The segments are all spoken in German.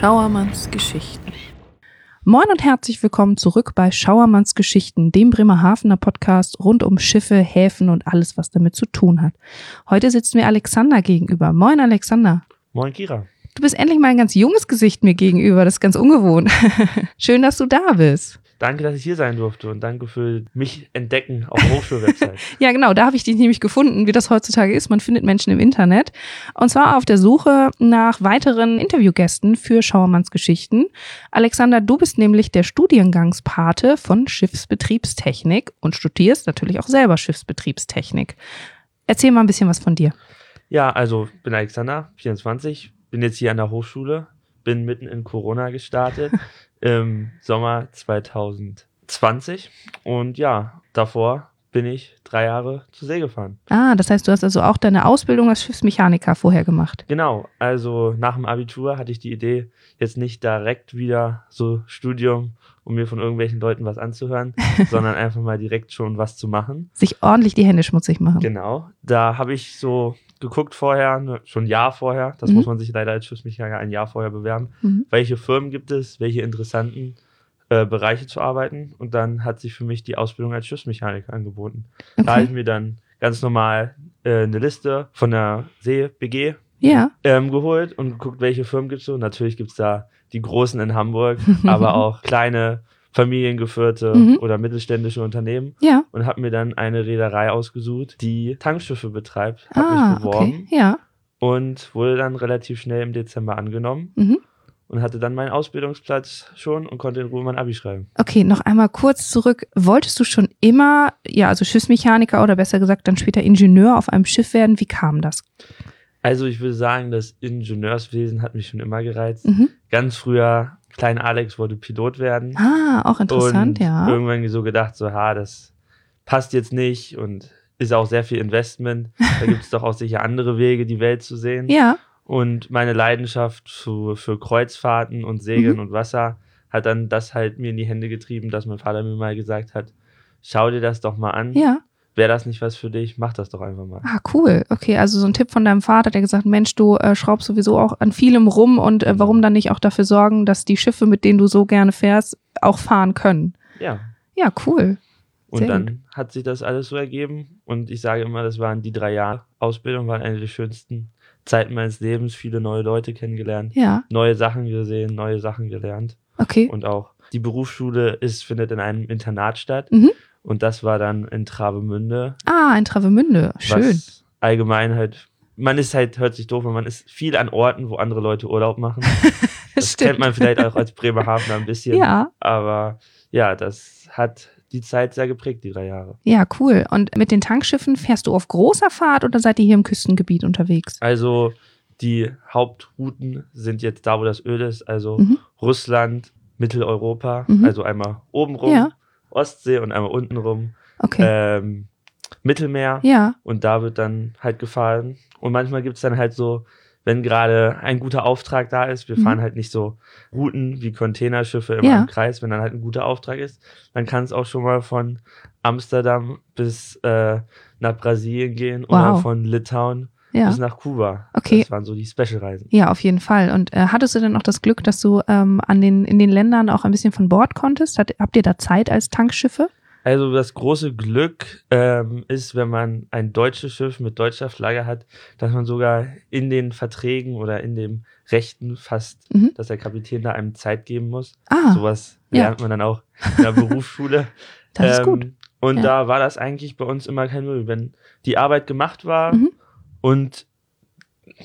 Schauermanns Geschichten. Moin und herzlich willkommen zurück bei Schauermanns Geschichten, dem Bremerhavener Podcast rund um Schiffe, Häfen und alles, was damit zu tun hat. Heute sitzt mir Alexander gegenüber. Moin, Alexander. Moin, Kira. Du bist endlich mal ein ganz junges Gesicht mir gegenüber. Das ist ganz ungewohnt. Schön, dass du da bist. Danke, dass ich hier sein durfte und danke für mich entdecken auf der Hochschulwebsite. ja, genau, da habe ich dich nämlich gefunden, wie das heutzutage ist. Man findet Menschen im Internet. Und zwar auf der Suche nach weiteren Interviewgästen für Schauermanns Geschichten. Alexander, du bist nämlich der Studiengangspate von Schiffsbetriebstechnik und studierst natürlich auch selber Schiffsbetriebstechnik. Erzähl mal ein bisschen was von dir. Ja, also bin Alexander, 24, bin jetzt hier an der Hochschule, bin mitten in Corona gestartet im Sommer 2020 und ja, davor bin ich drei Jahre zur See gefahren. Ah, das heißt, du hast also auch deine Ausbildung als Schiffsmechaniker vorher gemacht. Genau, also nach dem Abitur hatte ich die Idee, jetzt nicht direkt wieder so Studium, um mir von irgendwelchen Leuten was anzuhören, sondern einfach mal direkt schon was zu machen. Sich ordentlich die Hände schmutzig machen. Genau, da habe ich so geguckt vorher, ne, schon ein Jahr vorher, das mhm. muss man sich leider als Schiffsmechaniker ein Jahr vorher bewerben, mhm. welche Firmen gibt es, welche interessanten äh, Bereiche zu arbeiten und dann hat sich für mich die Ausbildung als Schiffsmechaniker angeboten. Okay. Da habe ich mir dann ganz normal äh, eine Liste von der See BG ja. ähm, geholt und geguckt, welche Firmen gibt es so. Natürlich gibt es da die großen in Hamburg, aber auch kleine familiengeführte mhm. oder mittelständische Unternehmen. Ja. Und habe mir dann eine Reederei ausgesucht, die Tankschiffe betreibt. Habe ah, mich beworben. Okay. Ja. Und wurde dann relativ schnell im Dezember angenommen. Mhm. Und hatte dann meinen Ausbildungsplatz schon und konnte in Ruhe mein Abi schreiben. Okay, noch einmal kurz zurück. Wolltest du schon immer, ja, also Schiffsmechaniker oder besser gesagt dann später Ingenieur auf einem Schiff werden? Wie kam das? Also ich würde sagen, das Ingenieurswesen hat mich schon immer gereizt. Mhm. Ganz früher Klein Alex wollte Pilot werden. Ah, auch interessant, und ja. Irgendwann so gedacht, so, ha, das passt jetzt nicht und ist auch sehr viel Investment. Da gibt es doch auch sicher andere Wege, die Welt zu sehen. Ja. Und meine Leidenschaft für, für Kreuzfahrten und Segeln mhm. und Wasser hat dann das halt mir in die Hände getrieben, dass mein Vater mir mal gesagt hat, schau dir das doch mal an. Ja wäre das nicht was für dich, mach das doch einfach mal. Ah, cool. Okay, also so ein Tipp von deinem Vater, der gesagt, Mensch, du äh, schraubst sowieso auch an vielem rum und äh, warum dann nicht auch dafür sorgen, dass die Schiffe, mit denen du so gerne fährst, auch fahren können. Ja. Ja, cool. Und dann gut. hat sich das alles so ergeben und ich sage immer, das waren die drei Jahre Ausbildung, waren eine der schönsten Zeiten meines Lebens, viele neue Leute kennengelernt, ja. neue Sachen gesehen, neue Sachen gelernt. Okay. Und auch die Berufsschule ist, findet in einem Internat statt. Mhm. Und das war dann in Travemünde. Ah, in Travemünde. Schön. allgemein halt, man ist halt, hört sich doof, man ist viel an Orten, wo andere Leute Urlaub machen. das kennt man vielleicht auch als Bremerhavener ein bisschen. Ja. Aber ja, das hat die Zeit sehr geprägt, die drei Jahre. Ja, cool. Und mit den Tankschiffen fährst du auf großer Fahrt oder seid ihr hier im Küstengebiet unterwegs? Also die Hauptrouten sind jetzt da, wo das Öl ist, also mhm. Russland, Mitteleuropa, mhm. also einmal oben rum, ja. Ostsee und einmal unten rum. Okay. Ähm, Mittelmeer. Ja. Und da wird dann halt gefahren. Und manchmal gibt es dann halt so, wenn gerade ein guter Auftrag da ist, wir mhm. fahren halt nicht so Routen wie Containerschiffe immer ja. im Kreis, wenn dann halt ein guter Auftrag ist, dann kann es auch schon mal von Amsterdam bis äh, nach Brasilien gehen wow. oder von Litauen ja. bis nach Kuba. Okay. Das waren so die Special-Reisen. Ja, auf jeden Fall. Und äh, hattest du denn auch das Glück, dass du ähm, an den, in den Ländern auch ein bisschen von Bord konntest? Hat, habt ihr da Zeit als Tankschiffe? Also das große Glück ähm, ist, wenn man ein deutsches Schiff mit deutscher Flagge hat, dass man sogar in den Verträgen oder in dem Rechten fast, mhm. dass der Kapitän da einem Zeit geben muss. Ah, Sowas lernt ja. man dann auch in der Berufsschule. das ist gut. Ähm, und ja. da war das eigentlich bei uns immer kein Müll. Wenn die Arbeit gemacht war, mhm. Und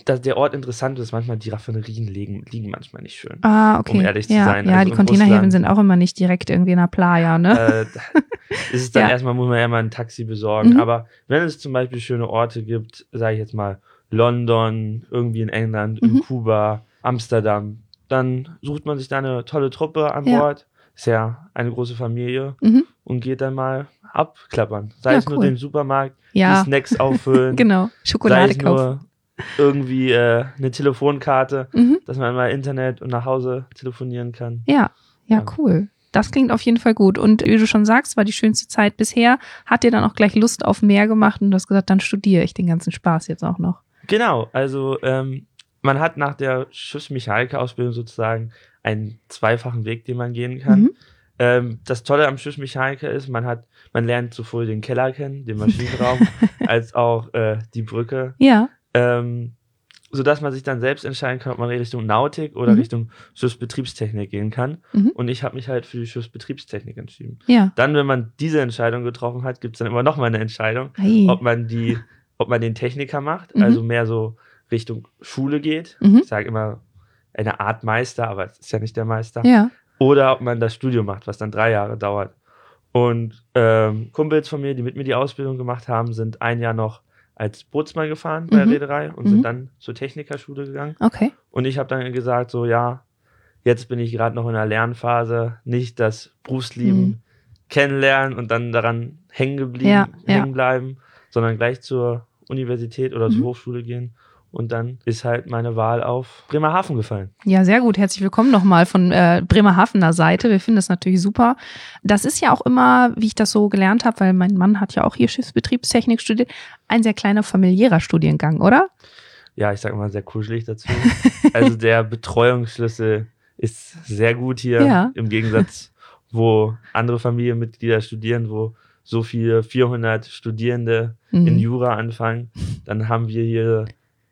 dass der Ort interessant ist, manchmal die Raffinerien liegen, liegen manchmal nicht schön. Ah, okay. Um ehrlich ja, zu sein. Ja, also die Containerhäfen sind auch immer nicht direkt irgendwie in der Playa, ne? Äh, ist es dann ja. erstmal, muss man ja mal ein Taxi besorgen. Mhm. Aber wenn es zum Beispiel schöne Orte gibt, sage ich jetzt mal London, irgendwie in England, mhm. in Kuba, Amsterdam, dann sucht man sich da eine tolle Truppe an. Bord. Ist ja eine große Familie mhm. und geht dann mal abklappern. Sei ja, es nur den Supermarkt, ja. die Snacks auffüllen. genau, Schokolade sei es kaufen. Nur irgendwie äh, eine Telefonkarte, mhm. dass man mal Internet und nach Hause telefonieren kann. Ja, ja, ja, cool. Das klingt auf jeden Fall gut. Und wie du schon sagst, war die schönste Zeit bisher. Hat dir dann auch gleich Lust auf mehr gemacht und du hast gesagt, dann studiere ich den ganzen Spaß jetzt auch noch. Genau, also ähm, man hat nach der Schiffsmechaniker-Ausbildung sozusagen einen zweifachen Weg, den man gehen kann. Mhm. Ähm, das Tolle am Schiffsmechaniker ist, man hat, man lernt sowohl den Keller kennen, den Maschinenraum, als auch äh, die Brücke. Ja. Ähm, sodass man sich dann selbst entscheiden kann, ob man Richtung Nautik oder mhm. Richtung Schiffsbetriebstechnik gehen kann. Mhm. Und ich habe mich halt für die Schiffsbetriebstechnik entschieden. Ja. Dann, wenn man diese Entscheidung getroffen hat, gibt es dann immer noch mal eine Entscheidung, hey. ob man die, ob man den Techniker macht, mhm. also mehr so Richtung Schule geht. Mhm. Ich sage immer eine Art Meister, aber es ist ja nicht der Meister. Ja. Oder ob man das Studium macht, was dann drei Jahre dauert. Und ähm, Kumpels von mir, die mit mir die Ausbildung gemacht haben, sind ein Jahr noch als Bootsmann gefahren bei der mhm. Reederei und mhm. sind dann zur Technikerschule gegangen. Okay. Und ich habe dann gesagt, so ja, jetzt bin ich gerade noch in der Lernphase, nicht das Berufsleben mhm. kennenlernen und dann daran hängen geblieben, ja, hängen bleiben, sondern gleich zur Universität oder zur mhm. Hochschule gehen und dann ist halt meine Wahl auf Bremerhaven gefallen. Ja, sehr gut. Herzlich willkommen nochmal von äh, Bremerhavener Seite. Wir finden das natürlich super. Das ist ja auch immer, wie ich das so gelernt habe, weil mein Mann hat ja auch hier Schiffsbetriebstechnik studiert, ein sehr kleiner familiärer Studiengang, oder? Ja, ich sage mal sehr kuschelig dazu. also der Betreuungsschlüssel ist sehr gut hier ja. im Gegensatz, wo andere Familienmitglieder studieren, wo so viele 400 Studierende mhm. in Jura anfangen. Dann haben wir hier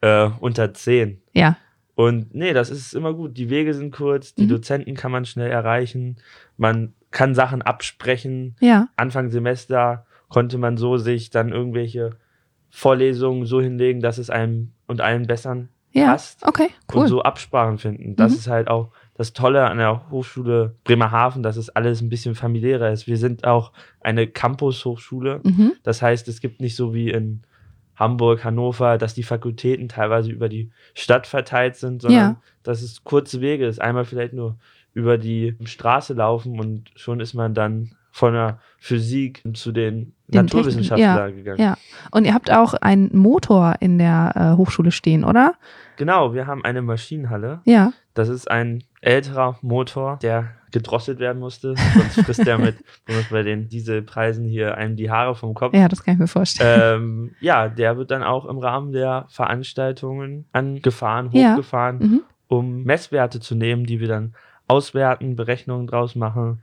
äh, unter 10. Ja. Und nee, das ist immer gut. Die Wege sind kurz, die mhm. Dozenten kann man schnell erreichen, man kann Sachen absprechen. Ja. Anfang Semester konnte man so sich dann irgendwelche Vorlesungen so hinlegen, dass es einem und allen bessern ja. passt. Okay, cool. Und so Absprachen finden. Das mhm. ist halt auch das Tolle an der Hochschule Bremerhaven, dass es alles ein bisschen familiärer ist. Wir sind auch eine Campus-Hochschule. Mhm. Das heißt, es gibt nicht so wie in Hamburg, Hannover, dass die Fakultäten teilweise über die Stadt verteilt sind, sondern ja. dass es kurze Wege ist. Einmal vielleicht nur über die Straße laufen und schon ist man dann von der Physik zu den, den Naturwissenschaftlern ja, gegangen. Ja, und ihr habt auch einen Motor in der äh, Hochschule stehen, oder? Genau, wir haben eine Maschinenhalle. Ja. Das ist ein älterer Motor, der gedrosselt werden musste. Sonst frisst der mit, bei den Dieselpreisen hier einem die Haare vom Kopf. Ja, das kann ich mir vorstellen. Ähm, ja, der wird dann auch im Rahmen der Veranstaltungen angefahren, hochgefahren, ja. mhm. um Messwerte zu nehmen, die wir dann auswerten, Berechnungen draus machen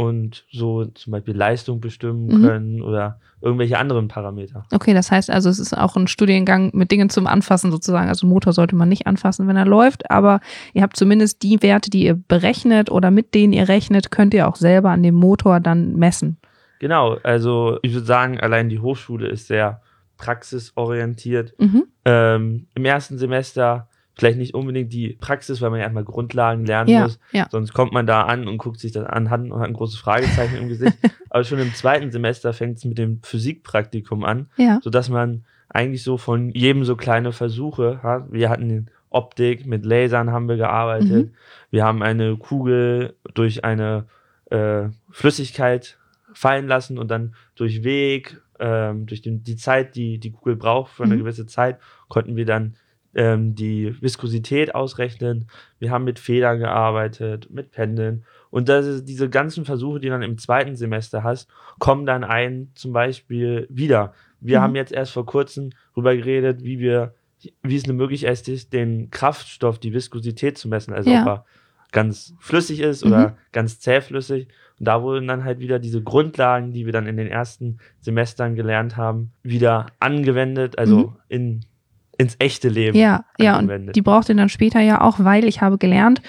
und so zum Beispiel Leistung bestimmen mhm. können oder irgendwelche anderen Parameter. Okay, das heißt also, es ist auch ein Studiengang mit Dingen zum Anfassen sozusagen. Also Motor sollte man nicht anfassen, wenn er läuft, aber ihr habt zumindest die Werte, die ihr berechnet oder mit denen ihr rechnet, könnt ihr auch selber an dem Motor dann messen. Genau, also ich würde sagen, allein die Hochschule ist sehr praxisorientiert. Mhm. Ähm, Im ersten Semester vielleicht nicht unbedingt die Praxis, weil man ja erstmal Grundlagen lernen ja, muss. Ja. Sonst kommt man da an und guckt sich das an hat, und hat ein großes Fragezeichen im Gesicht. Aber schon im zweiten Semester fängt es mit dem Physikpraktikum an, ja. sodass man eigentlich so von jedem so kleine Versuche hat. Wir hatten Optik, mit Lasern haben wir gearbeitet. Mhm. Wir haben eine Kugel durch eine äh, Flüssigkeit fallen lassen und dann durch Weg, ähm, durch den, die Zeit, die die Kugel braucht für eine mhm. gewisse Zeit, konnten wir dann ähm, die Viskosität ausrechnen. Wir haben mit Federn gearbeitet, mit Pendeln. Und das ist, diese ganzen Versuche, die du dann im zweiten Semester hast, kommen dann ein zum Beispiel wieder. Wir mhm. haben jetzt erst vor kurzem darüber geredet, wie wir, wie es eine Möglichkeit ist, den Kraftstoff, die Viskosität zu messen. Also ja. ob er ganz flüssig ist mhm. oder ganz zähflüssig. Und da wurden dann halt wieder diese Grundlagen, die wir dann in den ersten Semestern gelernt haben, wieder angewendet, also mhm. in ins echte Leben. Ja, ja, und die braucht ihr dann später ja auch, weil ich habe gelernt,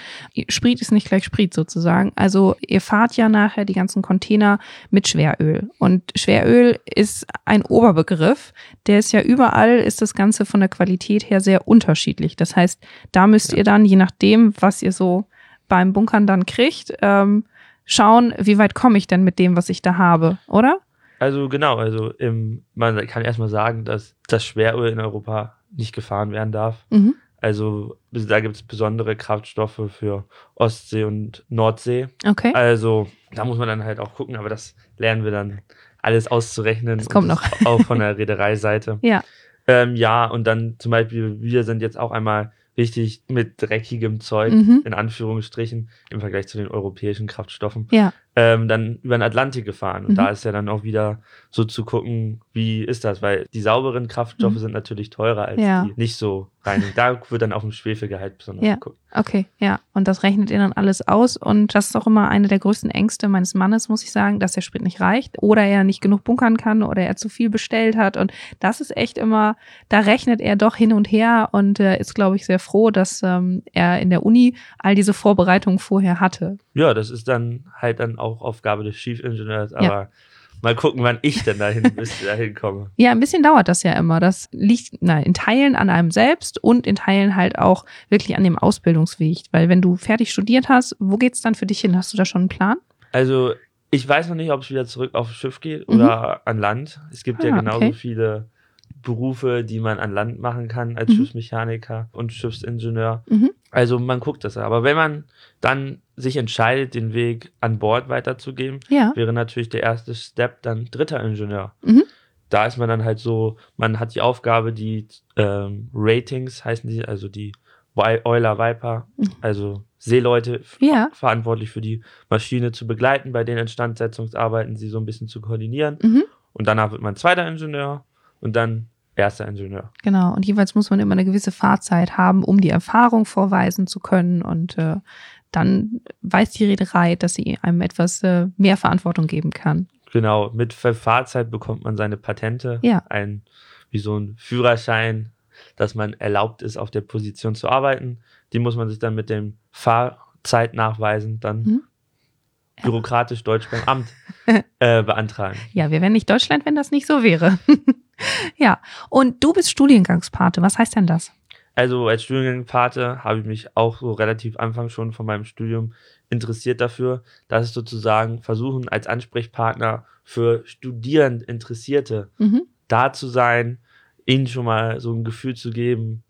Sprit ist nicht gleich Sprit sozusagen. Also ihr fahrt ja nachher die ganzen Container mit Schweröl. Und Schweröl ist ein Oberbegriff. Der ist ja überall, ist das Ganze von der Qualität her sehr unterschiedlich. Das heißt, da müsst ja. ihr dann, je nachdem, was ihr so beim Bunkern dann kriegt, ähm, schauen, wie weit komme ich denn mit dem, was ich da habe, oder? Also genau, also im, man kann erstmal sagen, dass das Schweröl in Europa nicht gefahren werden darf. Mhm. Also da gibt es besondere Kraftstoffe für Ostsee und Nordsee. Okay. Also da muss man dann halt auch gucken, aber das lernen wir dann alles auszurechnen. Das kommt noch. Auch von der Reedereiseite. ja. Ähm, ja, und dann zum Beispiel, wir sind jetzt auch einmal richtig mit dreckigem Zeug, mhm. in Anführungsstrichen, im Vergleich zu den europäischen Kraftstoffen. Ja. Ähm, dann über den Atlantik gefahren. Und mhm. da ist ja dann auch wieder so zu gucken, wie ist das? Weil die sauberen Kraftstoffe mhm. sind natürlich teurer als ja. die nicht so rein. Da wird dann auf dem Schwefelgehalt besonders ja. geguckt. Okay, ja. Und das rechnet ihr dann alles aus. Und das ist auch immer eine der größten Ängste meines Mannes, muss ich sagen, dass der Sprit nicht reicht oder er nicht genug bunkern kann oder er zu viel bestellt hat. Und das ist echt immer, da rechnet er doch hin und her und äh, ist, glaube ich, sehr froh, dass ähm, er in der Uni all diese Vorbereitungen vorher hatte. Ja, das ist dann halt dann auch Aufgabe des Chief Engineers, aber ja. mal gucken, wann ich denn dahin, bis dahin komme. Ja, ein bisschen dauert das ja immer. Das liegt na, in Teilen an einem selbst und in Teilen halt auch wirklich an dem Ausbildungsweg. Weil wenn du fertig studiert hast, wo geht's dann für dich hin? Hast du da schon einen Plan? Also ich weiß noch nicht, ob es wieder zurück aufs Schiff geht oder mhm. an Land. Es gibt ah, ja genauso okay. viele Berufe, die man an Land machen kann als mhm. Schiffsmechaniker und Schiffsingenieur. Mhm. Also man guckt das. Aber wenn man dann sich entscheidet, den Weg an Bord weiterzugehen, ja. wäre natürlich der erste Step dann dritter Ingenieur. Mhm. Da ist man dann halt so, man hat die Aufgabe, die ähm, Ratings heißen die, also die Euler Viper, mhm. also Seeleute ja. verantwortlich für die Maschine zu begleiten, bei den Instandsetzungsarbeiten sie so ein bisschen zu koordinieren. Mhm. Und danach wird man zweiter Ingenieur und dann erster Ingenieur. Genau, und jeweils muss man immer eine gewisse Fahrzeit haben, um die Erfahrung vorweisen zu können. Und äh, dann weiß die Reederei, dass sie einem etwas äh, mehr Verantwortung geben kann. Genau, mit Fahrzeit bekommt man seine Patente. Ja. Ein, wie so ein Führerschein, dass man erlaubt ist, auf der Position zu arbeiten. Die muss man sich dann mit dem Fahrzeit nachweisen, dann mhm. Bürokratisch Deutsch beim Amt äh, beantragen. Ja, wir wären nicht Deutschland, wenn das nicht so wäre. ja, und du bist Studiengangspate. Was heißt denn das? Also als Studiengangspate habe ich mich auch so relativ Anfang schon von meinem Studium interessiert dafür, dass es sozusagen versuchen, als Ansprechpartner für Studierend Interessierte mhm. da zu sein, ihnen schon mal so ein Gefühl zu geben,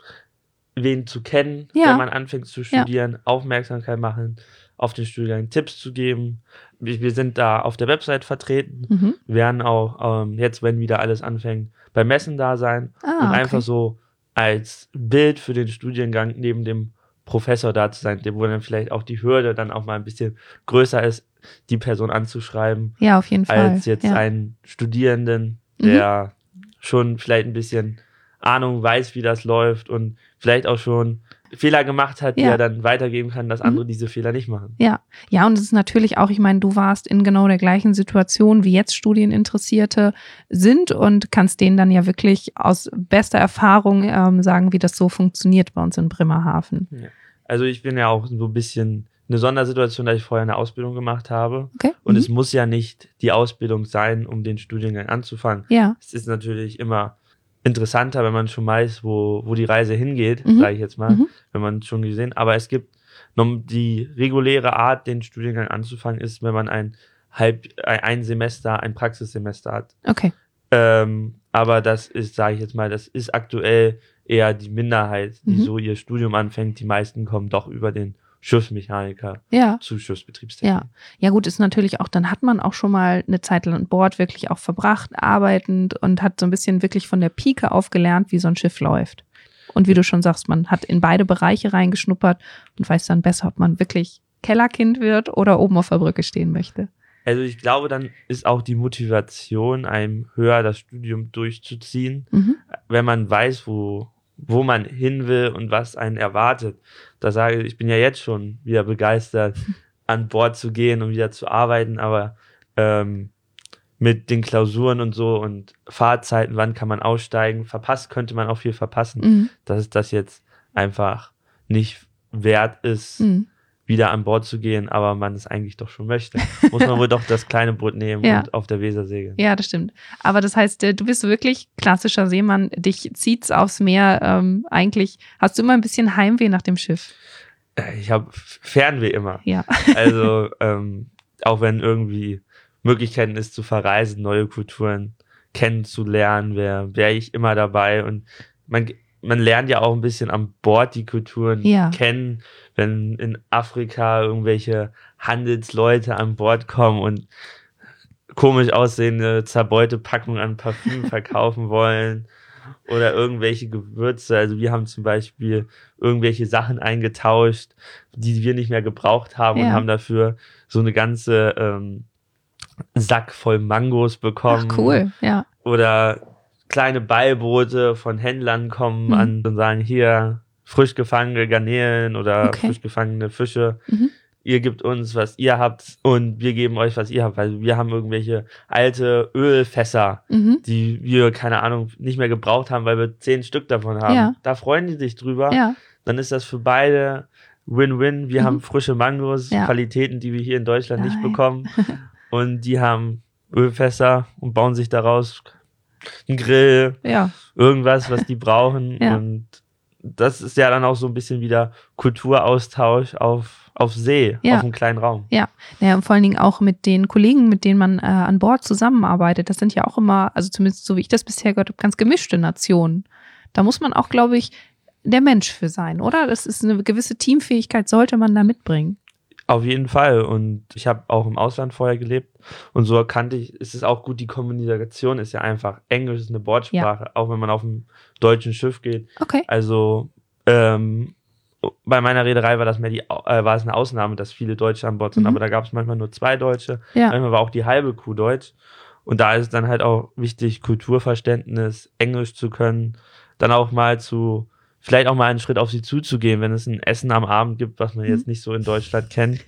wen zu kennen, ja. wenn man anfängt zu studieren, ja. Aufmerksamkeit machen auf den Studiengang, Tipps zu geben. Wir sind da auf der Website vertreten, mhm. werden auch ähm, jetzt, wenn wieder alles anfängt, bei Messen da sein ah, und okay. einfach so als Bild für den Studiengang neben dem Professor da zu sein, wo dann vielleicht auch die Hürde dann auch mal ein bisschen größer ist, die Person anzuschreiben. Ja, auf jeden Fall. Als jetzt ja. einen Studierenden, der mhm. schon vielleicht ein bisschen Ahnung weiß, wie das läuft und vielleicht auch schon Fehler gemacht hat, die ja. er dann weitergeben kann, dass andere mhm. diese Fehler nicht machen. Ja, ja, und es ist natürlich auch, ich meine, du warst in genau der gleichen Situation, wie jetzt Studieninteressierte sind und kannst denen dann ja wirklich aus bester Erfahrung ähm, sagen, wie das so funktioniert bei uns in Bremerhaven. Ja. Also ich bin ja auch so ein bisschen eine Sondersituation, da ich vorher eine Ausbildung gemacht habe. Okay. Und mhm. es muss ja nicht die Ausbildung sein, um den Studiengang anzufangen. Ja. Es ist natürlich immer interessanter, wenn man schon weiß, wo, wo die Reise hingeht, mhm. sage ich jetzt mal, mhm. wenn man schon gesehen. Aber es gibt noch die reguläre Art, den Studiengang anzufangen, ist, wenn man ein halb ein Semester, ein Praxissemester hat. Okay. Ähm, aber das ist, sage ich jetzt mal, das ist aktuell eher die Minderheit, die mhm. so ihr Studium anfängt. Die meisten kommen doch über den Schiffsmechaniker ja. zu Schiffsbetriebstechnik. Ja. ja, gut, ist natürlich auch, dann hat man auch schon mal eine Zeit lang an Bord wirklich auch verbracht, arbeitend und hat so ein bisschen wirklich von der Pike auf gelernt, wie so ein Schiff läuft. Und wie du schon sagst, man hat in beide Bereiche reingeschnuppert und weiß dann besser, ob man wirklich Kellerkind wird oder oben auf der Brücke stehen möchte. Also ich glaube, dann ist auch die Motivation, einem höher das Studium durchzuziehen, mhm. wenn man weiß, wo, wo man hin will und was einen erwartet. Da sage ich, ich bin ja jetzt schon wieder begeistert, an Bord zu gehen und wieder zu arbeiten, aber ähm, mit den Klausuren und so und Fahrzeiten, wann kann man aussteigen, verpasst könnte man auch viel verpassen, mhm. dass es das jetzt einfach nicht wert ist, mhm wieder an Bord zu gehen, aber man es eigentlich doch schon möchte. Muss man wohl doch das kleine Boot nehmen ja. und auf der Weser segeln. Ja, das stimmt. Aber das heißt, äh, du bist wirklich klassischer Seemann, dich zieht's aufs Meer. Ähm, eigentlich hast du immer ein bisschen Heimweh nach dem Schiff. Äh, ich habe Fernweh immer. Ja. Also ähm, auch wenn irgendwie Möglichkeiten ist zu verreisen, neue Kulturen kennenzulernen, wäre wär ich immer dabei und man man lernt ja auch ein bisschen an Bord die Kulturen ja. kennen, wenn in Afrika irgendwelche Handelsleute an Bord kommen und komisch aussehende zerbeute Packungen an Parfüm verkaufen wollen oder irgendwelche Gewürze. Also wir haben zum Beispiel irgendwelche Sachen eingetauscht, die wir nicht mehr gebraucht haben ja. und haben dafür so eine ganze ähm, Sack voll Mangos bekommen. Ach, cool, ja. Oder kleine Beiboote von Händlern kommen mhm. an und sagen, hier frisch gefangene Garnelen oder okay. frisch gefangene Fische. Mhm ihr gebt uns, was ihr habt und wir geben euch, was ihr habt, weil wir haben irgendwelche alte Ölfässer, mhm. die wir, keine Ahnung, nicht mehr gebraucht haben, weil wir zehn Stück davon haben. Ja. Da freuen die sich drüber. Ja. Dann ist das für beide Win-Win. Wir mhm. haben frische Mangos, ja. Qualitäten, die wir hier in Deutschland Nein. nicht bekommen. und die haben Ölfässer und bauen sich daraus einen Grill, ja. irgendwas, was die brauchen. Und das ist ja dann auch so ein bisschen wieder Kulturaustausch auf auf See, ja. auf einem kleinen Raum. Ja. ja, und vor allen Dingen auch mit den Kollegen, mit denen man äh, an Bord zusammenarbeitet. Das sind ja auch immer, also zumindest so wie ich das bisher gehört habe, ganz gemischte Nationen. Da muss man auch, glaube ich, der Mensch für sein, oder? Das ist eine gewisse Teamfähigkeit, sollte man da mitbringen. Auf jeden Fall. Und ich habe auch im Ausland vorher gelebt. Und so erkannte ich, ist es auch gut, die Kommunikation ist ja einfach. Englisch ist eine Bordsprache, ja. auch wenn man auf einem deutschen Schiff geht. Okay. Also ähm, bei meiner Reederei war das mehr die, äh, war es eine Ausnahme, dass viele Deutsche an Bord sind, mhm. aber da gab es manchmal nur zwei Deutsche, ja. manchmal war auch die halbe Kuh Deutsch. Und da ist es dann halt auch wichtig, Kulturverständnis, Englisch zu können, dann auch mal zu, vielleicht auch mal einen Schritt auf sie zuzugehen, wenn es ein Essen am Abend gibt, was man mhm. jetzt nicht so in Deutschland kennt.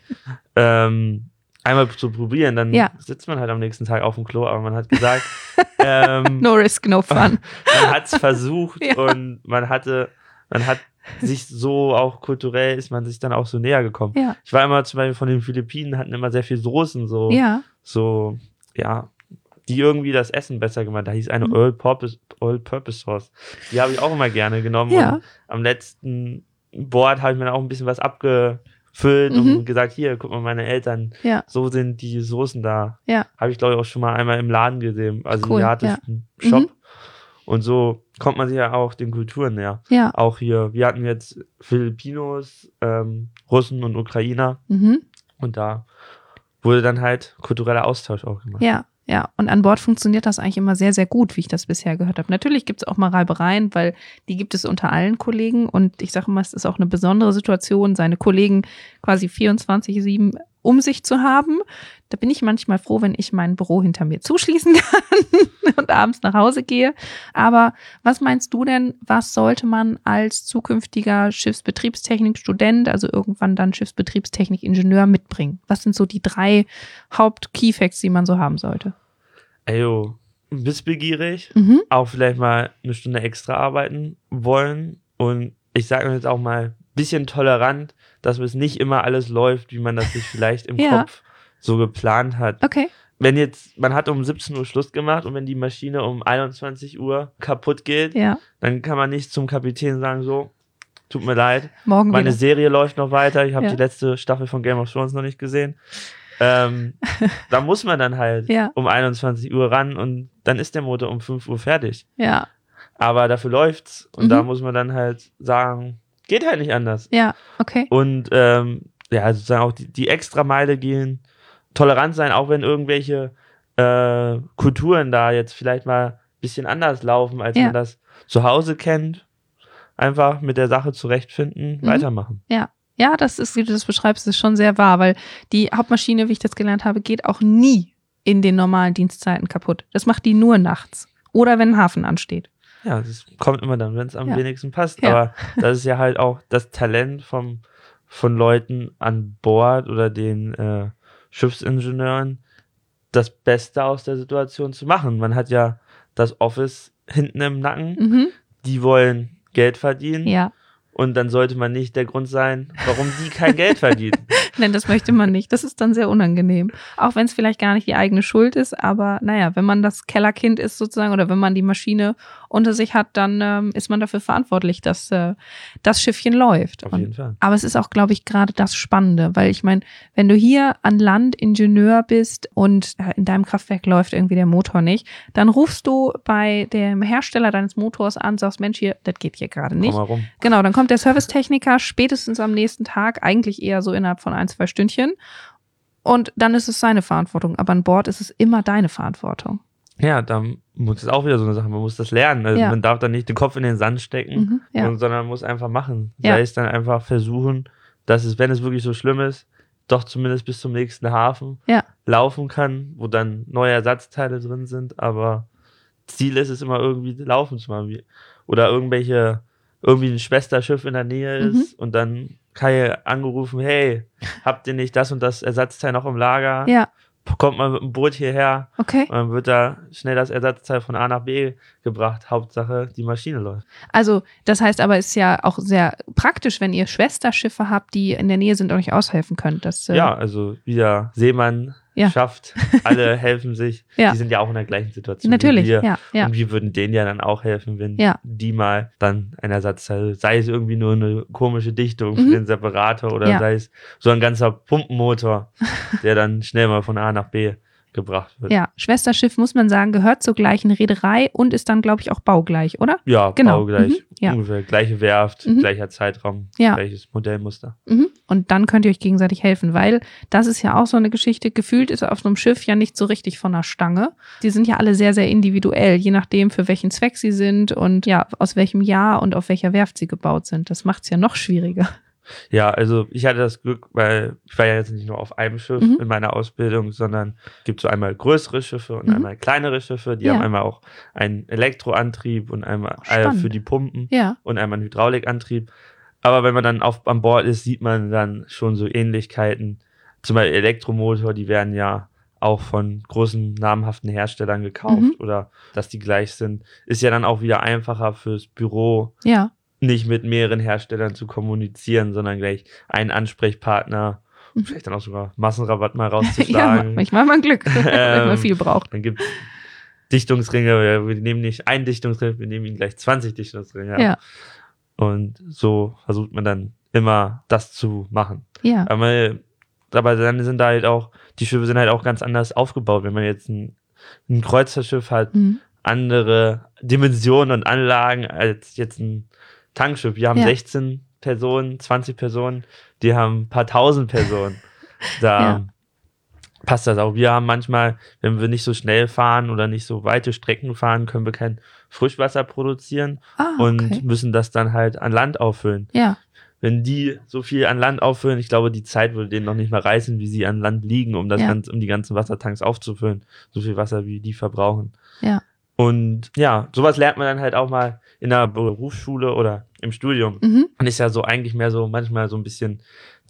ähm, einmal zu probieren, dann ja. sitzt man halt am nächsten Tag auf dem Klo, aber man hat gesagt, ähm, no risk, no fun. man hat es versucht ja. und man hatte, man hat sich so auch kulturell ist man sich dann auch so näher gekommen. Ja. Ich war immer zum Beispiel von den Philippinen, hatten immer sehr viel Soßen, so, so, ja, die irgendwie das Essen besser gemacht. Da hieß eine mhm. All, Purpose, All Purpose Sauce. Die habe ich auch immer gerne genommen. Ja. Und am letzten Board habe ich mir auch ein bisschen was abgefüllt mhm. und gesagt, hier, guck mal, meine Eltern, ja. so sind die Soßen da. Ja. Habe ich, glaube ich, auch schon mal einmal im Laden gesehen, also cool. asiatischen ja. Shop. Mhm. Und so kommt man sich ja auch den Kulturen näher. Ja. Auch hier, wir hatten jetzt Filipinos, ähm, Russen und Ukrainer. Mhm. Und da wurde dann halt kultureller Austausch auch gemacht. Ja, ja. Und an Bord funktioniert das eigentlich immer sehr, sehr gut, wie ich das bisher gehört habe. Natürlich gibt es auch mal Reibereien, weil die gibt es unter allen Kollegen. Und ich sage mal, es ist auch eine besondere Situation, seine Kollegen quasi 24-7 um sich zu haben. Da bin ich manchmal froh, wenn ich mein Büro hinter mir zuschließen kann und abends nach Hause gehe. Aber was meinst du denn, was sollte man als zukünftiger Schiffsbetriebstechnik-Student, also irgendwann dann Schiffsbetriebstechnik-Ingenieur mitbringen? Was sind so die drei Haupt-Keyfacts, die man so haben sollte? Ayo, wissbegierig, mhm. auch vielleicht mal eine Stunde extra arbeiten wollen und ich sage jetzt auch mal bisschen tolerant, dass es nicht immer alles läuft, wie man das sich vielleicht im ja. Kopf so geplant hat. Okay. Wenn jetzt, man hat um 17 Uhr Schluss gemacht und wenn die Maschine um 21 Uhr kaputt geht, ja. dann kann man nicht zum Kapitän sagen, so, tut mir leid, Morgen meine wieder. Serie läuft noch weiter, ich habe ja. die letzte Staffel von Game of Thrones noch nicht gesehen. Ähm, da muss man dann halt ja. um 21 Uhr ran und dann ist der Motor um 5 Uhr fertig. Ja. Aber dafür läuft's und mhm. da muss man dann halt sagen, Geht halt nicht anders. Ja, okay. Und ähm, ja, sozusagen auch die, die extra Meile gehen, tolerant sein, auch wenn irgendwelche äh, Kulturen da jetzt vielleicht mal ein bisschen anders laufen, als ja. man das zu Hause kennt. Einfach mit der Sache zurechtfinden, mhm. weitermachen. Ja. Ja, das ist, wie du das beschreibst, ist schon sehr wahr, weil die Hauptmaschine, wie ich das gelernt habe, geht auch nie in den normalen Dienstzeiten kaputt. Das macht die nur nachts. Oder wenn ein Hafen ansteht. Ja, das kommt immer dann, wenn es am ja. wenigsten passt. Ja. Aber das ist ja halt auch das Talent vom, von Leuten an Bord oder den äh, Schiffsingenieuren, das Beste aus der Situation zu machen. Man hat ja das Office hinten im Nacken. Mhm. Die wollen Geld verdienen. Ja. Und dann sollte man nicht der Grund sein, warum die kein Geld verdienen. Nein, das möchte man nicht. Das ist dann sehr unangenehm. Auch wenn es vielleicht gar nicht die eigene Schuld ist, aber naja, wenn man das Kellerkind ist sozusagen oder wenn man die Maschine unter sich hat, dann ähm, ist man dafür verantwortlich, dass äh, das Schiffchen läuft. Auf jeden Und, Fall. Aber es ist auch, glaube ich, gerade das Spannende, weil ich meine, wenn du hier an Land Ingenieur bist und äh, in deinem Kraftwerk läuft irgendwie der Motor nicht, dann rufst du bei dem Hersteller deines Motors an, sagst, Mensch, hier, das geht hier gerade nicht. Komm mal rum. Genau, dann kommt der Servicetechniker spätestens am nächsten Tag, eigentlich eher so innerhalb von ein, zwei Stündchen. Und dann ist es seine Verantwortung. Aber an Bord ist es immer deine Verantwortung. ja, dann muss es auch wieder so eine Sache, man muss das lernen. Also Ja. man darf dann nicht den Kopf in den Sand stecken, Mhm, ja. und, sondern muss einfach machen. Ja. Sei es dann einfach versuchen, dass es, wenn es wirklich so schlimm ist, doch zumindest bis zum nächsten Hafen Ja. laufen kann, wo dann neue Ersatzteile drin sind, aber Ziel ist es immer irgendwie laufen zu machen. Oder irgendwelche, irgendwie ein Schwesterschiff in der Nähe Mhm. ist und dann Kai angerufen, hey, habt ihr nicht das und das Ersatzteil noch im Lager? Ja, Kommt mal mit dem Boot hierher okay. und dann wird da schnell das Ersatzteil von A nach B gebracht. Hauptsache, die Maschine läuft. Also, das heißt aber, es ist ja auch sehr praktisch, wenn ihr Schwesterschiffe habt, die in der Nähe sind und euch aushelfen könnt. Das, äh, Ja, also wie der Seemann Ja. schafft, alle helfen sich. Ja. Die sind ja auch in der gleichen Situation Natürlich, wie wir. ja, ja. Und wir würden denen ja dann auch helfen, wenn Ja. die mal dann ein Ersatzteil, sei es irgendwie nur eine komische Dichtung Mhm. für den Separator oder sei es so ein ganzer Pumpenmotor, der dann schnell mal von A nach B gebracht wird. Ja, Schwesterschiff, muss man sagen, gehört zur gleichen Reederei und ist dann, glaube ich, auch baugleich, oder? Ja, Genau. baugleich. Mhm. Ja. Ungefähr gleiche Werft, Mhm. gleicher Zeitraum, Ja. gleiches Modellmuster. Mhm. Und dann könnt ihr euch gegenseitig helfen, weil das ist ja auch so eine Geschichte. Gefühlt ist auf so einem Schiff ja nicht so richtig von der Stange. Die sind ja alle sehr, sehr individuell, je nachdem, für welchen Zweck sie sind und ja, aus welchem Jahr und auf welcher Werft sie gebaut sind. Das macht es ja noch schwieriger. Ja, also ich hatte das Glück, weil ich war ja jetzt nicht nur auf einem Schiff Mhm. in meiner Ausbildung, sondern es gibt so einmal größere Schiffe und Mhm. einmal kleinere Schiffe. Die Ja. haben einmal auch einen Elektroantrieb und einmal Spannend. für die Pumpen Ja, und einmal einen Hydraulikantrieb. Aber wenn man dann auf, an Bord ist, sieht man dann schon so Ähnlichkeiten. Zum Beispiel Elektromotor, die werden ja auch von großen namhaften Herstellern gekauft Mhm. oder dass die gleich sind. Ist ja dann auch wieder einfacher fürs Büro, ja, nicht mit mehreren Herstellern zu kommunizieren, sondern gleich einen Ansprechpartner, Mhm. vielleicht dann auch sogar Massenrabatt mal ja, rauszuschlagen. manchmal hat man Glück, wenn man Ähm, viel braucht. dann gibt es Dichtungsringe, wir wir nehmen nicht einen Dichtungsring, wir nehmen ihn gleich 20 Dichtungsringe. Ja. Und so versucht man dann immer das zu machen. Ja, Aber, aber dann sind da halt auch, die Schiffe sind halt auch ganz anders aufgebaut. Wenn man jetzt ein, ein Kreuzerschiff hat, mhm. andere Dimensionen und Anlagen als jetzt ein Tankschiff. Wir haben Ja. 16 Personen, 20 Personen, die haben ein paar tausend Personen. Da Ja. passt das auch. Wir haben manchmal, wenn wir nicht so schnell fahren oder nicht so weite Strecken fahren, können wir kein Frischwasser produzieren ah, und okay. müssen das dann halt an Land auffüllen. Ja, Wenn die so viel an Land auffüllen, ich glaube, die Zeit würde denen noch nicht mal reißen, wie sie an Land liegen, um das Ja. ganz, um die ganzen Wassertanks aufzufüllen. So viel Wasser, wie die verbrauchen. ja, Und ja, sowas lernt man dann halt auch mal in der Berufsschule oder im Studium. mhm. Und ist ja so eigentlich mehr so manchmal so ein bisschen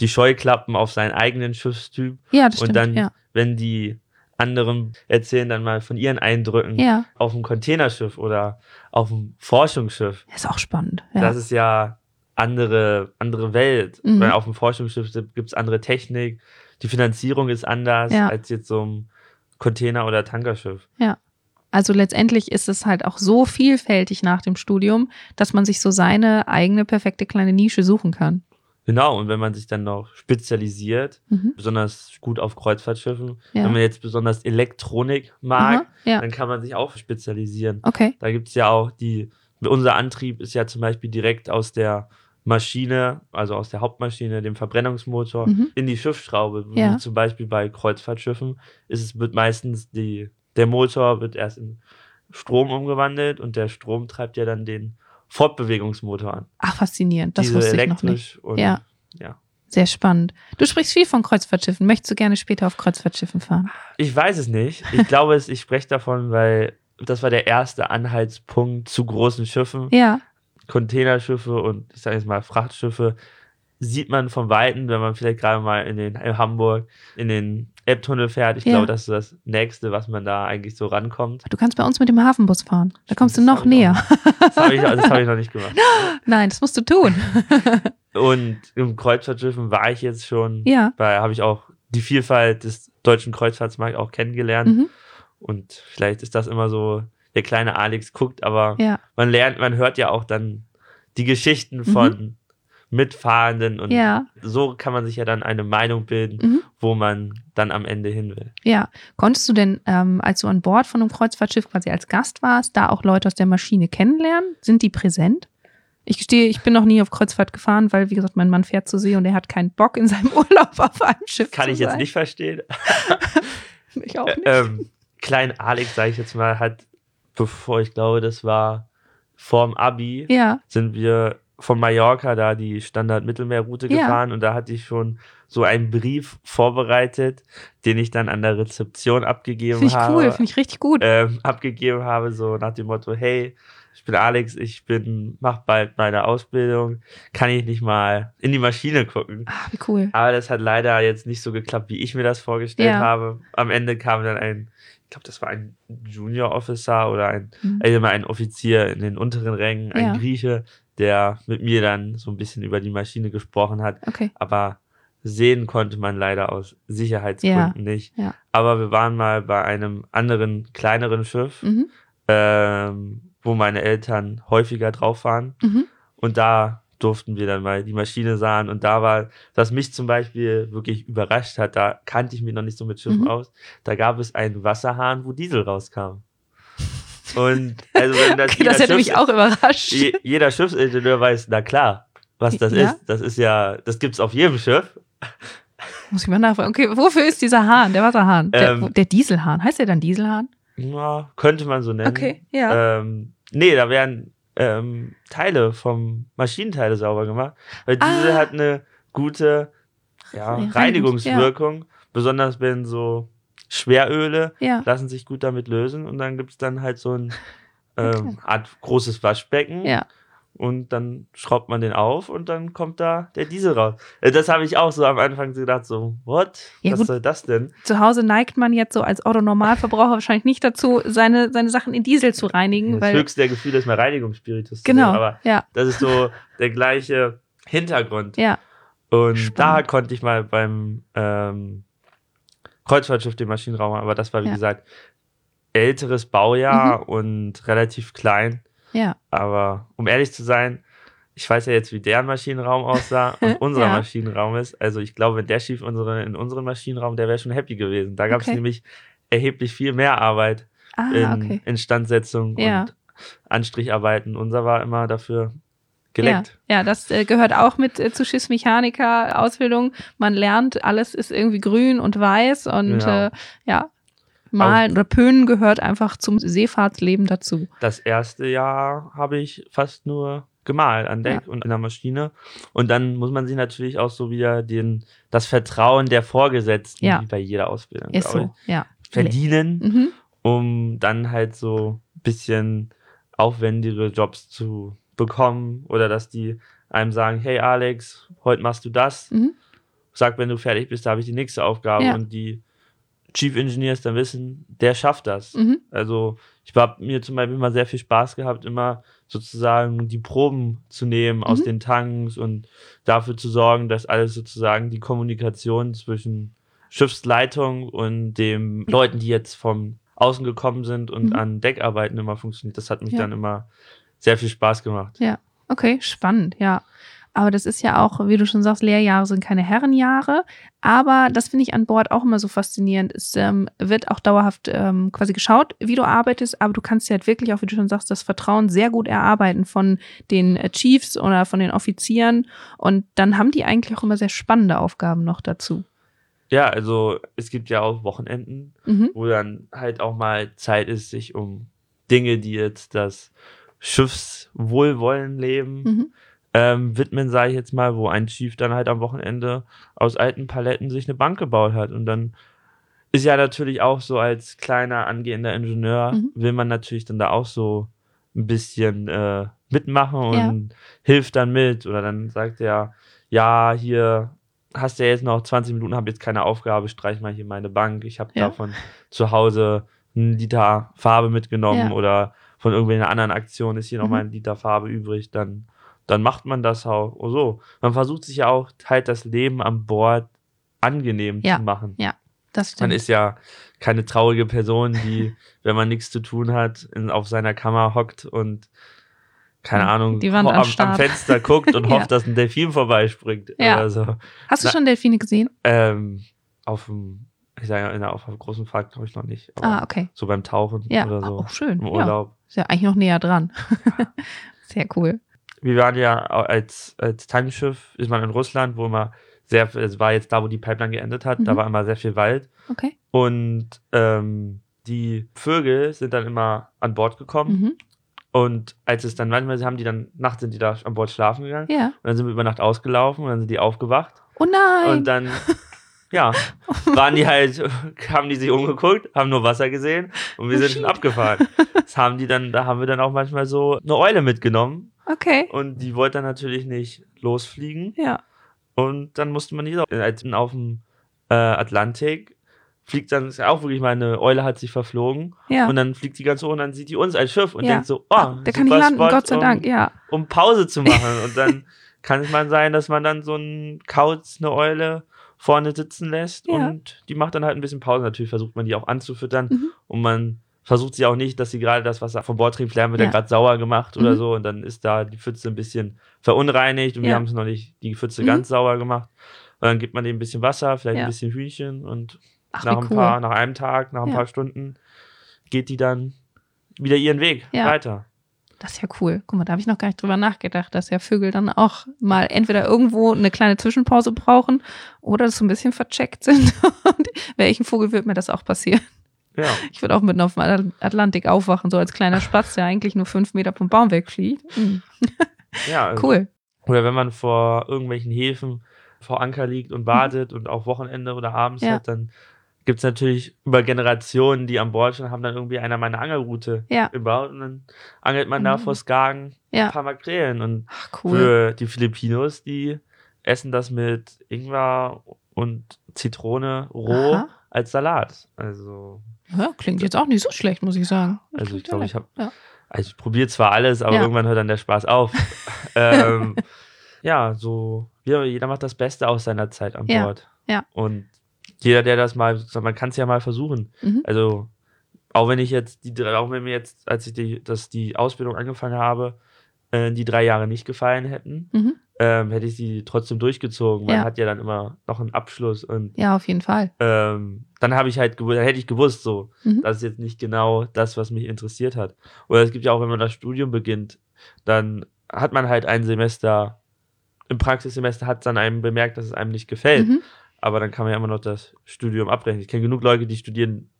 die Scheuklappen auf seinen eigenen Schiffstyp. ja, das stimmt. Und dann, ja, wenn die anderen erzählen dann mal von ihren Eindrücken ja, auf dem Containerschiff oder auf dem Forschungsschiff. ist auch spannend. Ja, Das ist ja andere, andere Welt. Mhm. Weil auf dem Forschungsschiff gibt es andere Technik. Die Finanzierung ist anders Ja. als jetzt so ein Container- oder Tankerschiff. Also letztendlich ist es halt auch so vielfältig nach dem Studium, dass man sich so seine eigene perfekte kleine Nische suchen kann. Genau, und wenn man sich dann noch spezialisiert, Mhm. besonders gut auf Kreuzfahrtschiffen, Ja. wenn man jetzt besonders Elektronik mag, Aha, ja, dann kann man sich auch spezialisieren. okay. Da gibt es ja auch die, unser Antrieb ist ja zum Beispiel direkt aus der Maschine, also aus der Hauptmaschine, dem Verbrennungsmotor, Mhm. in die Schiffsschraube. Wie Ja. Zum Beispiel bei Kreuzfahrtschiffen ist es wird meistens die, der Motor wird erst in Strom umgewandelt und der Strom treibt ja dann den Fortbewegungsmotor an. Ach, faszinierend. Das Diese wusste ich noch nicht. und Ja. ja. Sehr spannend. Du sprichst viel von Kreuzfahrtschiffen. Möchtest du gerne später auf Kreuzfahrtschiffen fahren? Ich weiß es nicht. Ich glaube es, ich spreche davon, weil das war der erste Anhaltspunkt zu großen Schiffen. Ja, Containerschiffe und ich sage jetzt mal Frachtschiffe sieht man von Weitem, wenn man vielleicht gerade mal in, den, in Hamburg in den Elbtunnel fährt. Ich Ja. glaube, das ist das Nächste, was man da eigentlich so rankommt. du kannst bei uns mit dem Hafenbus fahren. Da kommst du Das noch hab ich näher. Das habe ich, das hab ich noch nicht gemacht. Nein, das musst du tun. Und im Kreuzfahrtschiffen war ich jetzt schon, Ja. da habe ich auch die Vielfalt des deutschen Kreuzfahrtsmarkts auch kennengelernt. Mhm. Und vielleicht ist das immer so, der kleine Alex guckt, aber Ja, man lernt, man hört ja auch dann die Geschichten von Mitfahrenden und ja, so kann man sich ja dann eine Meinung bilden, Mhm. wo man dann am Ende hin will. ja. Konntest du denn, ähm, als du an Bord von einem Kreuzfahrtschiff quasi als Gast warst, da auch Leute aus der Maschine kennenlernen? Sind die präsent? Ich gestehe, ich bin noch nie auf Kreuzfahrt gefahren, weil, wie gesagt, mein Mann fährt zur See und er hat keinen Bock, in seinem Urlaub auf einem Schiff Kann ich jetzt sein. nicht verstehen. Ich auch nicht. ähm, kleinen Alex, sage ich jetzt mal, hat, bevor ich glaube, das war vorm Abi, ja. sind wir von Mallorca da die Standard-Mittelmeerroute Ja. gefahren und da hatte ich schon so einen Brief vorbereitet, den ich dann an der Rezeption abgegeben Finde ich habe. cool, finde ich richtig gut. ähm, abgegeben habe, so nach dem Motto, hey, ich bin Alex, ich bin, mach bald meine Ausbildung, kann ich nicht mal in die Maschine gucken? ah, wie cool. Aber das hat leider jetzt nicht so geklappt, wie ich mir das vorgestellt Ja. habe. Am Ende kam dann ein, ich glaube, das war ein Junior Officer oder ein, Mhm. also ein Offizier in den unteren Rängen, ein Ja. Grieche, der mit mir dann so ein bisschen über die Maschine gesprochen hat. Okay. Aber sehen konnte man leider aus Sicherheitsgründen nicht. ja. Aber wir waren mal bei einem anderen, kleineren Schiff, Mhm. ähm, wo meine Eltern häufiger drauf waren. Mhm. Und da durften wir dann mal die Maschine sahen. Und da war, was mich zum Beispiel wirklich überrascht hat, da kannte ich mich noch nicht so mit Schiffen Mhm. aus. Da gab es einen Wasserhahn, wo Diesel rauskam. Und also wenn das, Okay, das hätte mich auch überrascht. je, jeder Schiffsingenieur weiß, na klar, was das Ja? ist. Das ist ja, das gibt's auf jedem Schiff. Muss ich mal nachfragen. Okay, wofür ist dieser Hahn, der Wasserhahn? Der, Ähm, wo- der Dieselhahn. Heißt der dann Dieselhahn? Ja, könnte man so nennen. Okay, ja. Ähm, nee, da werden ähm, Teile vom Maschinenteile sauber gemacht. Weil Diesel Ah. hat eine gute ja, Reinigungs- Reinigungswirkung, besonders wenn so Schweröle Ja. lassen sich gut damit lösen und dann gibt's dann halt so ein Okay. Art großes Waschbecken Ja. und dann schraubt man den auf und dann kommt da der Diesel raus. Äh, Das habe ich auch so am Anfang gedacht, so, what? Ja, Was gut. soll das denn? Zu Hause neigt man jetzt so als Autonormalverbraucher wahrscheinlich nicht dazu, seine, seine Sachen in Diesel zu reinigen, Das weil. höchste der Gefühle ist mal Reinigungsspiritus. zu Genau. nehmen, Aber ja. das ist so der gleiche Hintergrund. Ja. Und Spannend. da konnte ich mal beim ähm, Kreuzfahrtschiff den Maschinenraum, aber das war wie Ja. gesagt älteres Baujahr und relativ klein. Ja. Aber um ehrlich zu sein, ich weiß ja jetzt, wie deren Maschinenraum aussah und unser Ja. Maschinenraum ist. Also ich glaube, wenn der Schiff unsere, in unserem Maschinenraum, der wäre schon happy gewesen. Da gab es Okay. nämlich erheblich viel mehr Arbeit Ah, in okay. Instandsetzung Ja. und Anstricharbeiten. Unser war immer dafür geleckt. Ja, ja das äh, gehört auch mit äh, zu Schiffsmechaniker-Ausbildung. Man lernt, alles ist irgendwie grün und weiß und Genau. äh, ja, malen oder pönen gehört einfach zum Seefahrtsleben dazu. Das erste Jahr habe ich fast nur gemalt an Deck und in der Maschine. Und dann muss man sich natürlich auch so wieder den, das Vertrauen der Vorgesetzten, Ja. wie bei jeder Ausbildung, Ist so, ja. ich, verdienen, Mhm. um dann halt so ein bisschen aufwendigere Jobs zu bekommen oder dass die einem sagen, hey Alex, heute machst du das. Mhm. Sag, wenn du fertig bist, da habe ich die nächste Aufgabe. Ja. Und die Chief Engineers dann wissen, der schafft das. Mhm. Also ich habe mir zum Beispiel immer sehr viel Spaß gehabt, immer sozusagen die Proben zu nehmen aus Mhm. den Tanks und dafür zu sorgen, dass alles sozusagen die Kommunikation zwischen Schiffsleitung und den Leuten, die jetzt vom Außen gekommen sind und Mhm. an Deck arbeiten, immer funktioniert. Das hat mich Ja. dann immer sehr viel Spaß gemacht. Ja, okay, spannend, ja. Aber das ist ja auch, wie du schon sagst, Lehrjahre sind keine Herrenjahre. Aber das finde ich an Bord auch immer so faszinierend. Es ähm, wird auch dauerhaft ähm, quasi geschaut, wie du arbeitest, aber du kannst ja halt wirklich auch, wie du schon sagst, das Vertrauen sehr gut erarbeiten von den äh, Chiefs oder von den Offizieren. Und dann haben die eigentlich auch immer sehr spannende Aufgaben noch dazu. Ja, also es gibt ja auch Wochenenden, Mhm. wo dann halt auch mal Zeit ist, sich um Dinge, die jetzt das Schiffswohlwollen leben, Mhm. ähm, widmen, sage ich jetzt mal, wo ein Chief dann halt am Wochenende aus alten Paletten sich eine Bank gebaut hat. Und dann ist ja natürlich auch so als kleiner angehender Ingenieur, Mhm. will man natürlich dann da auch so ein bisschen äh, mitmachen und Ja. hilft dann mit. Oder dann sagt er, ja, hier hast du ja jetzt noch 20 Minuten, habe jetzt keine Aufgabe, streich mal hier meine Bank. Ich habe Ja. davon zu Hause einen Liter Farbe mitgenommen Ja. oder von irgendeiner anderen Aktion ist hier noch Mhm. mal ein Liter Farbe übrig, dann, dann macht man das auch oh so. Man versucht sich ja auch halt das Leben an Bord angenehm Ja. zu machen. Das Man stimmt. ist ja keine traurige Person, die, wenn man nichts zu tun hat, in, auf seiner Kammer hockt und keine Ja, Ahnung, die Wand ho- am, am anstarrt. Fenster guckt und Ja. hofft, dass ein Delfin vorbeispringt Ja. so. Hast du Na- schon Delfine gesehen? Ähm, auf dem, ich sage ja, in der- auf einem großen Fahrt glaube ich noch nicht. Ah, okay. So beim Tauchen Ja, oder so. auch schön. Im Ja. Urlaub. Ist ja eigentlich noch näher dran. Sehr cool. Wir waren ja als, als Tankschiff, ist man in Russland, wo immer sehr, viel- es war jetzt da, wo die Pipeline geendet hat, da Mhm. war immer sehr viel Wald. Okay. Und ähm, die Vögel sind dann immer an Bord gekommen. Mhm. Und als es dann, manchmal haben die dann, nachts sind die da an Bord schlafen gegangen. Ja. Und dann sind wir über Nacht ausgelaufen und dann sind die aufgewacht. Oh nein! Und dann, ja, waren die halt, haben die sich umgeguckt, haben nur Wasser gesehen und wir sind schon abgefahren. Das haben die dann, da haben wir dann auch manchmal so eine Eule mitgenommen. Okay. Und die wollte dann natürlich nicht losfliegen. Ja. Und dann musste man die als auf dem äh, Atlantik fliegt dann, ist ja auch wirklich mal eine Eule hat sich verflogen. Ja. Und dann fliegt die ganz hoch und dann sieht die uns als Schiff und ja. denkt so, oh, ah, da kann ich landen, Spot, Gott sei Dank, um, ja. Um Pause zu machen. und dann kann es mal sein, dass man dann so einen Kauz, eine Eule vorne sitzen lässt ja. und die macht dann halt ein bisschen Pause. Natürlich versucht man die auch anzufüttern mhm. und man versucht sie auch nicht, dass sie gerade das Wasser vom Bord trinkt. Vielleicht wird ja. gerade sauer gemacht oder mhm. so und dann ist da die Pfütze ein bisschen verunreinigt und wir haben es noch nicht die Pfütze mhm. ganz sauer gemacht. Und dann gibt man dem ein bisschen Wasser, vielleicht ein bisschen Hühnchen und Ach, nach, ein cool. paar, nach einem Tag, nach ein Ja. paar Stunden geht die dann wieder ihren Weg Ja. weiter. Das ist ja cool. Guck mal, da habe ich noch gar nicht drüber nachgedacht, dass ja Vögel dann auch mal entweder irgendwo eine kleine Zwischenpause brauchen oder so ein bisschen vercheckt sind. Und welchen Vogel wird mir das auch passieren? Ja, Ich würde auch mitten auf dem Atlantik aufwachen, so als kleiner Spatz, der eigentlich nur fünf Meter vom Baum wegfliegt. Mhm. ja. also- Cool. Oder wenn man vor irgendwelchen Häfen vor Anker liegt und badet und auch Wochenende oder abends Ja. hat, dann gibt es natürlich über Generationen, die an Bord schon haben dann irgendwie einer meine Angelroute Ja. gebaut und dann angelt man da Mhm. vor Skagen Ja. ein paar Makrelen und Ach, cool. für die Filipinos, die essen das mit Ingwer und Zitrone roh Aha. als Salat. Also, Ja, klingt jetzt auch nicht so schlecht, muss ich sagen. Das also ich glaube, ich habe also ich probiere zwar alles, aber irgendwann hört dann der Spaß auf. ähm, ja, so, jeder, macht das Beste aus seiner Zeit an Bord. ja. Und jeder, der das mal, man kann es ja mal versuchen. Mhm. Also, auch wenn ich jetzt, die, auch wenn mir jetzt, als ich die, das, die Ausbildung angefangen habe, äh, die drei Jahre nicht gefallen hätten, Mhm. ähm, hätte ich sie trotzdem durchgezogen. Man Ja. hat ja dann immer noch einen Abschluss und Ja, auf jeden Fall. ähm, dann habe ich halt dann hätte ich gewusst, so, Mhm. das ist jetzt nicht genau das, was mich interessiert hat. Oder es gibt ja auch, wenn man das Studium beginnt, dann hat man halt ein Semester, im Praxissemester hat dann einem bemerkt, dass es einem nicht gefällt. Mhm. Aber dann kann man ja immer noch das Studium abbrechen. Ich kenne genug Leute, die studieren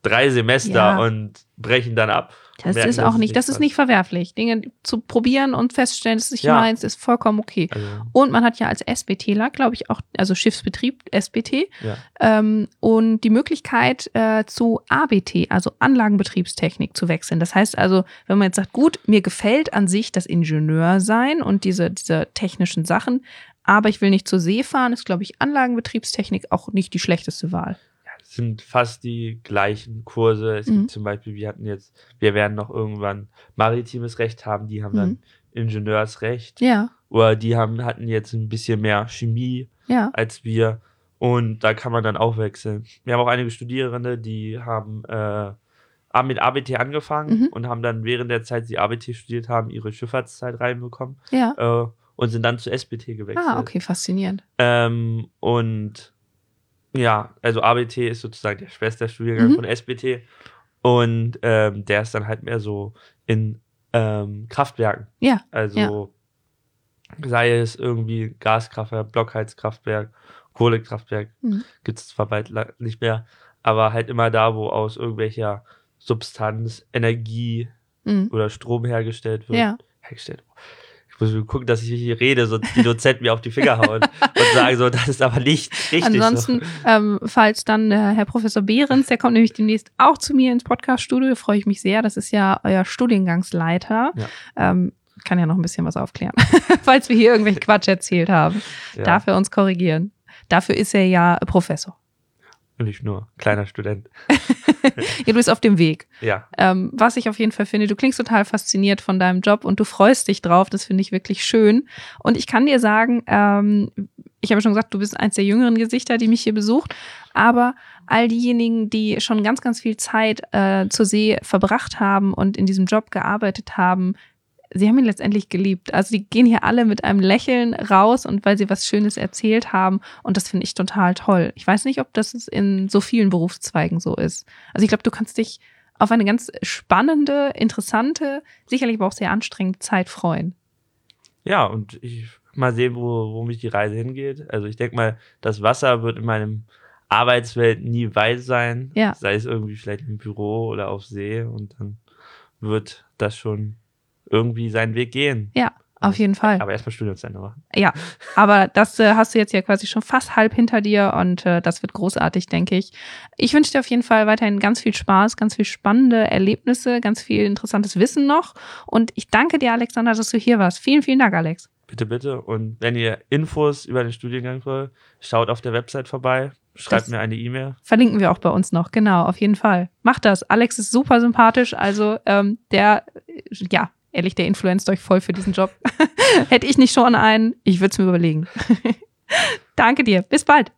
drei Semester Ja. und brechen dann ab. Das merken, ist auch nicht, das ist nicht verwerflich. Dinge zu probieren und feststellen, dass es nicht Ja. meins ist, vollkommen okay. Also, Und man hat ja als SBTler, glaube ich, auch, also Schiffsbetrieb, SBT, ja. ähm, und die Möglichkeit äh, zu ABT, also Anlagenbetriebstechnik, zu wechseln. Das heißt also, wenn man jetzt sagt, gut, mir gefällt an sich das Ingenieursein und diese, diese technischen Sachen, aber ich will nicht zur See fahren, ist, glaube ich, Anlagenbetriebstechnik auch nicht die schlechteste Wahl. Es sind fast die gleichen Kurse. Es Mhm. gibt zum Beispiel, wir hatten jetzt, wir werden noch irgendwann maritimes Recht haben, die haben Mhm. dann Ingenieursrecht. Ja, Oder die haben, hatten jetzt ein bisschen mehr Chemie ja. als wir. Und da kann man dann auch wechseln. Wir haben auch einige Studierende, die haben äh, mit ABT angefangen Mhm. und haben dann während der Zeit, sie ABT studiert haben, ihre Schifffahrtszeit reinbekommen Ja. äh, und sind dann zu SBT gewechselt. Ah, okay, faszinierend. Ähm, und ja, also ABT ist sozusagen der Schwesterstudiengang Mhm. von SBT. Und ähm, der ist dann halt mehr so in ähm, Kraftwerken. Ja, Also sei es irgendwie Gaskraftwerk, Blockheizkraftwerk, Kohlekraftwerk, Mhm. gibt es zwar bald nicht mehr, aber halt immer da, wo aus irgendwelcher Substanz Energie Mhm. oder Strom hergestellt wird. Ja. Hergestellt. Ich muss gucken, dass ich hier rede, sonst die Dozenten mir auf die Finger hauen und sagen so, das ist aber nicht richtig. Ansonsten, so. ähm, falls dann der Herr Professor Behrens, der kommt nämlich demnächst auch zu mir ins Podcast-Studio, freue ich mich sehr. Das ist ja euer Studiengangsleiter. Ja. Ähm, kann ja noch ein bisschen was aufklären, falls wir hier irgendwelche Quatsch erzählt haben. Ja. Darf er uns korrigieren. Dafür ist er ja Professor. Nicht nur kleiner Student. Ja, du bist auf dem Weg. Ja, Ähm, was ich auf jeden Fall finde, du klingst total fasziniert von deinem Job und du freust dich drauf. Das finde ich wirklich schön. Und ich kann dir sagen, ähm, ich habe schon gesagt, du bist eins der jüngeren Gesichter, die mich hier besucht. Aber all diejenigen, die schon ganz, ganz viel Zeit äh, zur See verbracht haben und in diesem Job gearbeitet haben, sie haben ihn letztendlich geliebt. Also die gehen hier alle mit einem Lächeln raus und weil sie was Schönes erzählt haben. Und das finde ich total toll. Ich weiß nicht, ob das in so vielen Berufszweigen so ist. Also ich glaube, du kannst dich auf eine ganz spannende, interessante, sicherlich aber auch sehr anstrengende Zeit freuen. ja, und ich mal sehen, wo, wo mich die Reise hingeht. Also ich denke mal, das Wasser wird in meinem Arbeitswelt nie weit sein. Ja. Sei es irgendwie vielleicht im Büro oder auf See und dann wird das schon irgendwie seinen Weg gehen. Ja, auf jeden Fall. Aber erstmal Studium zu Ende machen. Ja, aber das äh, hast du jetzt ja quasi schon fast halb hinter dir und äh, das wird großartig, denke ich. Ich wünsche dir auf jeden Fall weiterhin ganz viel Spaß, ganz viel spannende Erlebnisse, ganz viel interessantes Wissen noch. Und ich danke dir, Alexander, dass du hier warst. Vielen, vielen Dank, Alex. Bitte, bitte. Und wenn ihr Infos über den Studiengang wollt, schaut auf der Website vorbei. Schreibt Das- mir eine E-Mail. Verlinken wir auch bei uns noch, genau, auf jeden Fall. Macht das. Alex ist super sympathisch, also ähm, der, äh, ja, ehrlich, der influenzt euch voll für diesen Job. Hätte ich nicht schon einen, ich würde es mir überlegen. Danke dir. Bis bald.